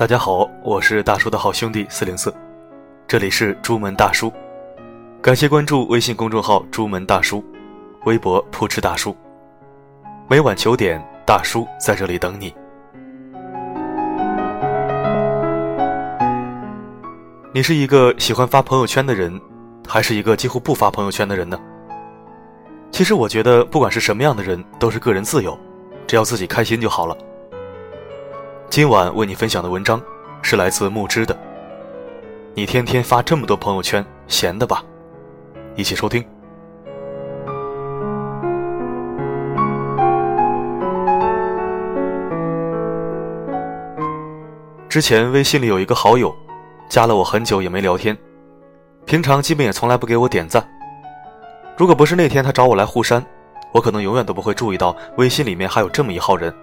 大家好，我是大叔的好兄弟四零四，这里是朱门大叔，感谢关注微信公众号朱门大叔，微博扑哧大叔，每晚九点，大叔在这里等你。你是一个喜欢发朋友圈的人，还是一个几乎不发朋友圈的人呢？其实我觉得，不管是什么样的人，都是个人自由，只要自己开心就好了。今晚为你分享的文章是来自木之的。你天天发这么多朋友圈，闲的吧？一起收听。之前微信里有一个好友，加了我很久也没聊天，平常基本也从来不给我点赞。如果不是那天他找我来互删，我可能永远都不会注意到微信里面还有这么一号人。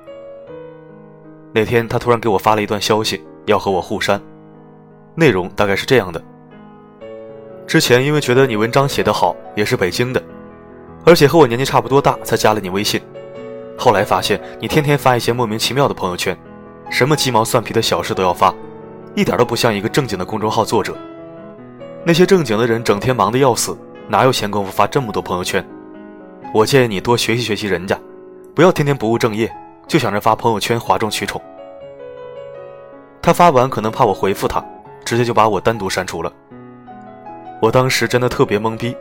那天他突然给我发了一段消息，要和我互删，内容大概是这样的：之前因为觉得你文章写得好，也是北京的，而且和我年纪差不多大，才加了你微信。后来发现你天天发一些莫名其妙的朋友圈，什么鸡毛蒜皮的小事都要发，一点都不像一个正经的公众号作者。那些正经的人整天忙得要死，哪有闲工夫发这么多朋友圈？我建议你多学习学习人家，不要天天不务正业。就想着发朋友圈哗众取宠。他发完可能怕我回复他，直接就把我单独删除了。我当时真的特别懵逼，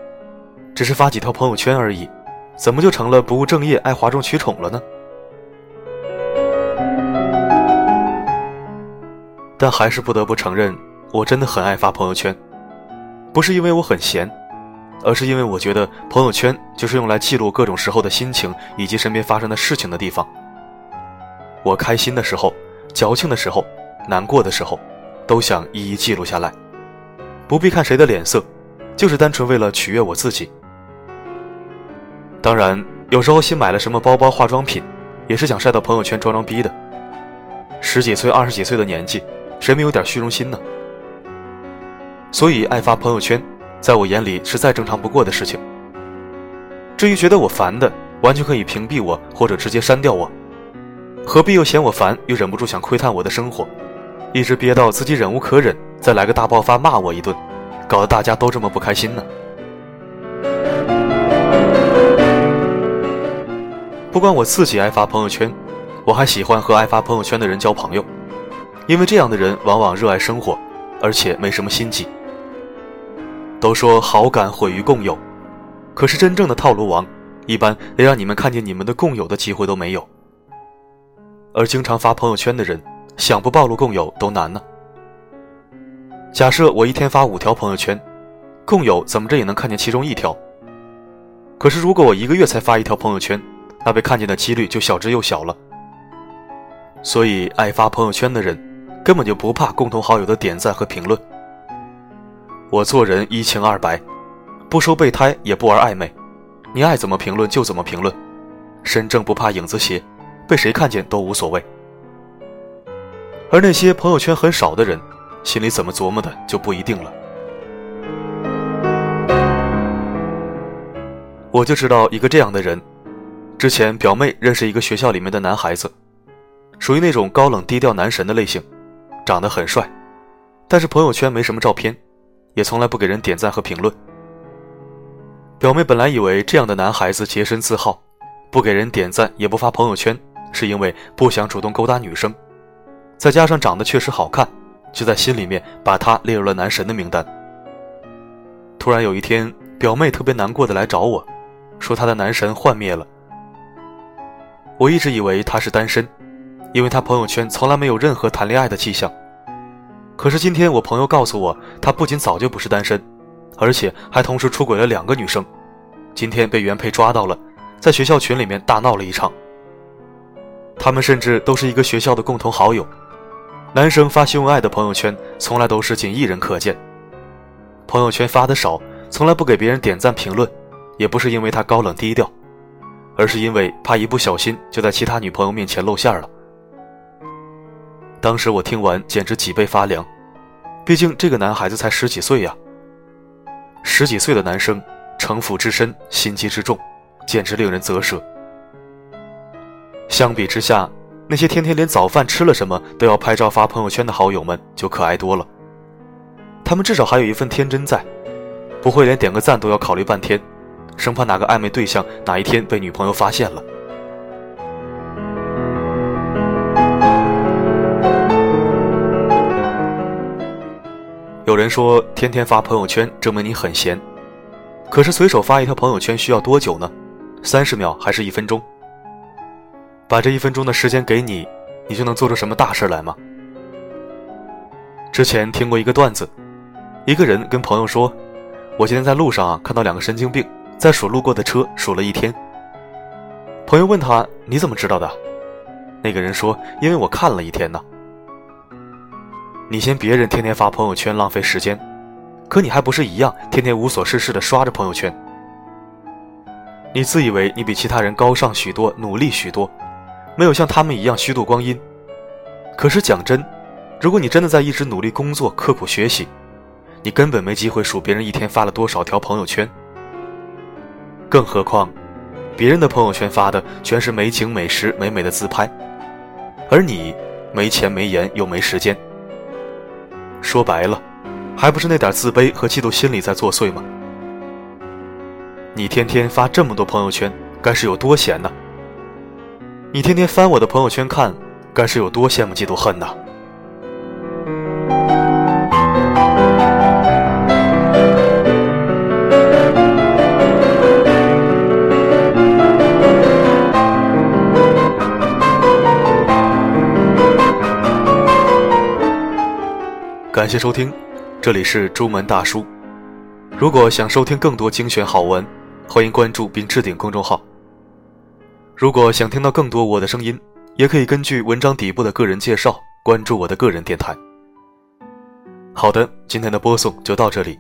只是发几条朋友圈而已，怎么就成了不务正业、爱哗众取宠了呢？但还是不得不承认，我真的很爱发朋友圈，不是因为我很闲，而是因为我觉得朋友圈就是用来记录各种时候的心情以及身边发生的事情的地方。我开心的时候，矫情的时候，难过的时候，都想一一记录下来，不必看谁的脸色，就是单纯为了取悦我自己。当然，有时候新买了什么包包、化妆品，也是想晒到朋友圈装装逼的。十几岁、二十几岁的年纪，谁没有点虚荣心呢？所以爱发朋友圈，在我眼里是再正常不过的事情。至于觉得我烦的，完全可以屏蔽我，或者直接删掉我。何必又嫌我烦，又忍不住想窥探我的生活，一直憋到自己忍无可忍，再来个大爆发骂我一顿，搞得大家都这么不开心呢？不管我自己爱发朋友圈，我还喜欢和爱发朋友圈的人交朋友，因为这样的人往往热爱生活，而且没什么心机。都说好感毁于共有，可是真正的套路王，一般连让你们看见你们的共有的机会都没有。而经常发朋友圈的人，想不暴露共有都难呢。假设我一天发五条朋友圈，共有怎么着也能看见其中一条。可是如果我一个月才发一条朋友圈，那被看见的几率就小之又小了。所以爱发朋友圈的人，根本就不怕共同好友的点赞和评论。我做人一清二白，不收备胎也不玩暧昧，你爱怎么评论就怎么评论，身正不怕影子斜。被谁看见都无所谓，而那些朋友圈很少的人，心里怎么琢磨的就不一定了。我就知道一个这样的人，之前表妹认识一个学校里面的男孩子，属于那种高冷低调男神的类型，长得很帅，但是朋友圈没什么照片，也从来不给人点赞和评论。表妹本来以为这样的男孩子洁身自好，不给人点赞也不发朋友圈。是因为不想主动勾搭女生，再加上长得确实好看，就在心里面把他列入了男神的名单。突然有一天，表妹特别难过的来找我，说她的男神幻灭了。我一直以为他是单身，因为他朋友圈从来没有任何谈恋爱的迹象。可是今天我朋友告诉我，他不仅早就不是单身，而且还同时出轨了两个女生，今天被原配抓到了，在学校群里面大闹了一场。他们甚至都是一个学校的共同好友，男生发秀恩爱的朋友圈从来都是仅一人可见。朋友圈发的少，从来不给别人点赞评论，也不是因为他高冷低调，而是因为怕一不小心就在其他女朋友面前露馅了。当时我听完简直脊背发凉，毕竟这个男孩子才十几岁呀。十几岁的男生，城府之深，心机之重，简直令人啧舌。相比之下，那些天天连早饭吃了什么都要拍照发朋友圈的好友们就可爱多了。他们至少还有一份天真在，不会连点个赞都要考虑半天，生怕哪个暧昧对象哪一天被女朋友发现了。有人说，天天发朋友圈证明你很闲，可是随手发一条朋友圈需要多久呢？三十秒还是一分钟？把这一分钟的时间给你，你就能做出什么大事来吗？之前听过一个段子，一个人跟朋友说：“我今天在路上，看到两个神经病在数路过的车，数了一天。”朋友问他：“你怎么知道的？”那个人说：“因为我看了一天呢。”你嫌别人天天发朋友圈浪费时间，可你还不是一样天天无所事事的刷着朋友圈？你自以为你比其他人高尚许多，努力许多，没有像他们一样虚度光阴。可是讲真，如果你真的在一直努力工作、刻苦学习，你根本没机会数别人一天发了多少条朋友圈。更何况，别人的朋友圈发的全是美景、美食、美美的自拍，而你没钱、没颜又没时间。说白了，还不是那点自卑和嫉妒心理在作祟吗？你天天发这么多朋友圈，该是有多闲呢？你天天翻我的朋友圈看，该是有多羡慕嫉妒恨呢？感谢收听，这里是朱门大叔。如果想收听更多精选好文，欢迎关注并置顶公众号。如果想听到更多我的声音，也可以根据文章底部的个人介绍关注我的个人电台。好的，今天的播送就到这里，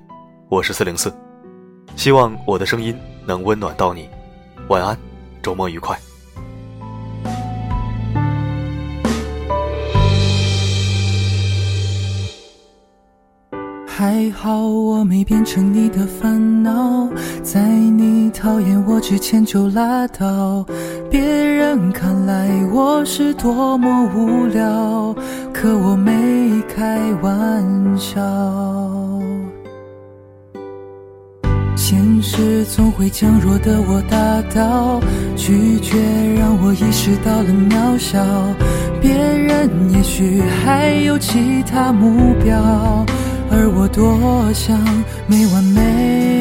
我是四零四，希望我的声音能温暖到你。晚安，周末愉快。还好我没变成你的烦恼，在你讨厌我之前就拉倒。别人看来我是多么无聊，可我没开玩笑。现实总会将弱的我打倒，拒绝让我意识到了渺小。别人也许还有其他目标。而我多想没完没，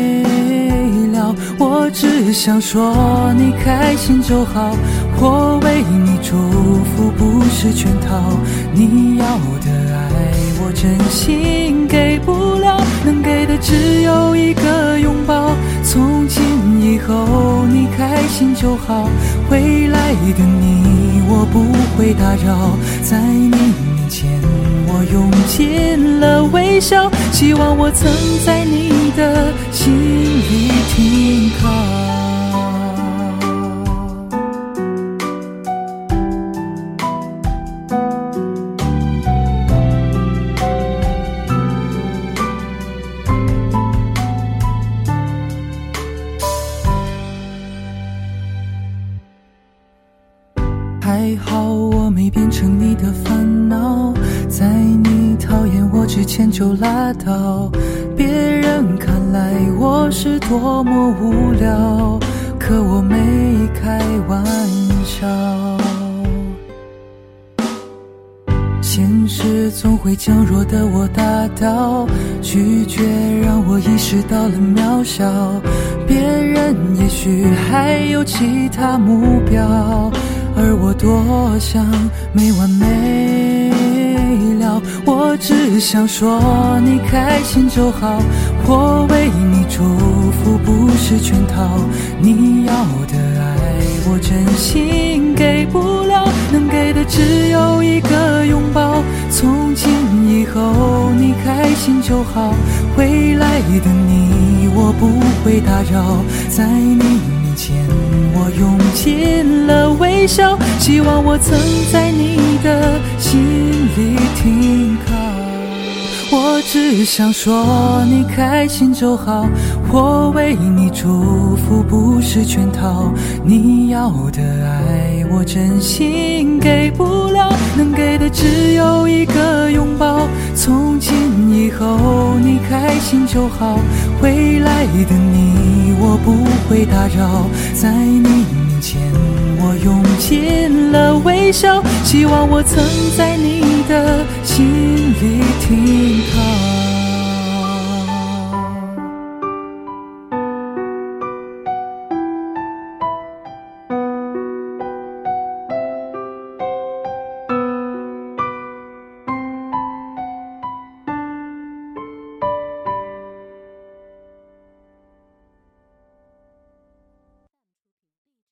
我只想说你开心就好，我为你祝福不是圈套，你要的爱我真心给不了，能给的只有一个拥抱，从今以后你开心就好，未来的你我不会打扰，在你面。前，我用尽了微笑，希望我曾在你的心。还好我没变成你的烦恼，在你讨厌我之前就拉倒。别人看来我是多么无聊，可我没开玩笑。现实总会将弱的我打倒，拒绝让我意识到了渺小。别人也许还有其他目标。而我多想没完没，我只想说你开心就好，我为你祝福不是圈套，你要的爱我真心给不了，能给的只有一个拥抱，从今以后你开心就好，未来的你我不会打扰，在你面。前，我用尽了微笑，希望我曾在你的心里停靠。我只想说你开心就好，我为你祝福不是圈套。你要的爱我真心给不了，能给的只有一个拥抱。从今以后你开心就好，未来的你我不会打扰，在你我用尽了微笑，希望我曾在你的心里停靠。